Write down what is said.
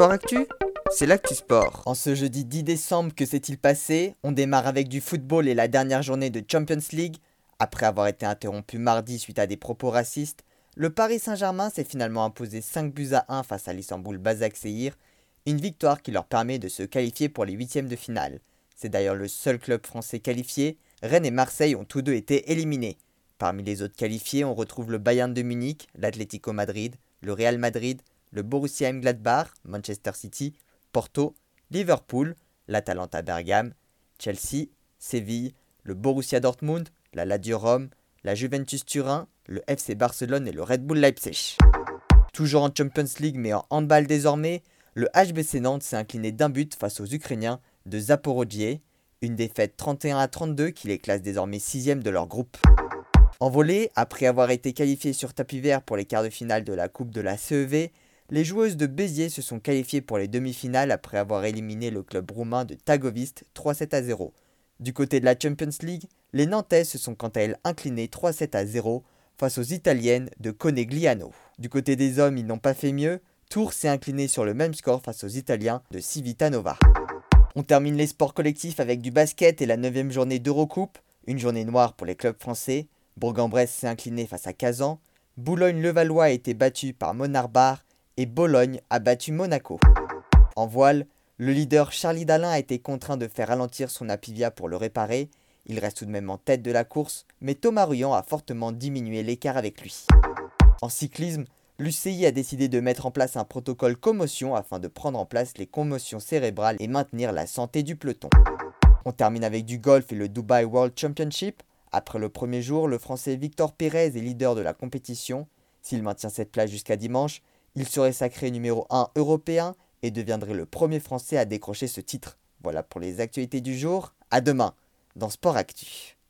Sport Actu, c'est l'actu sport. En ce jeudi 10 décembre, que s'est-il passé? On démarre avec du football et la dernière journée de Champions League. Après avoir été interrompu mardi suite à des propos racistes, le Paris Saint-Germain s'est finalement imposé 5 buts à 1 face à l'Istanbul Basaksehir, une victoire qui leur permet de se qualifier pour les huitièmes de finale. C'est d'ailleurs le seul club français qualifié, Rennes et Marseille ont tous deux été éliminés. Parmi les autres qualifiés, on retrouve le Bayern de Munich, l'Atlético Madrid, le Real Madrid, le Borussia Mönchengladbach, Manchester City, Porto, Liverpool, l'Atalanta Bergame, Chelsea, Séville, le Borussia Dortmund, la Lazio Rome, la Juventus Turin, le FC Barcelone et le Red Bull Leipzig. Toujours en Champions League mais en handball désormais, le HBC Nantes s'est incliné d'un but face aux Ukrainiens de Zaporozhye, une défaite 31 à 32 qui les classe désormais 6 de leur groupe. En volée, après avoir été qualifiées sur tapis vert pour les quarts de finale de la Coupe de la CEV, les joueuses de Béziers se sont qualifiées pour les demi-finales après avoir éliminé le club roumain de Tagovist 3-7 à 0. Du côté de la Champions League, les Nantaises se sont quant à elles inclinées 3-7 à 0 face aux Italiennes de Conegliano. Du côté des hommes, ils n'ont pas fait mieux. Tours s'est incliné sur le même score face aux Italiens de Civitanova. On termine les sports collectifs avec du basket et la 9 journée d'Eurocoupe, une journée noire pour les clubs français. Bourg-en-Bresse s'est incliné face à Kazan. Boulogne-Levallois a été battu par Monarbar et Bologne a battu Monaco. En voile, le leader Charlie Dalin a été contraint de faire ralentir son Apivia pour le réparer. Il reste tout de même en tête de la course, mais Thomas Ruyant a fortement diminué l'écart avec lui. En cyclisme, l'UCI a décidé de mettre en place un protocole commotion afin de prendre en place les commotions cérébrales et maintenir la santé du peloton. On termine avec du golf et le Dubai World Championship. Après le premier jour, le Français Victor Pérez est leader de la compétition. S'il maintient cette place jusqu'à dimanche, il serait sacré numéro 1 européen et deviendrait le premier Français à décrocher ce titre. Voilà pour les actualités du jour. À demain dans Sport Actu.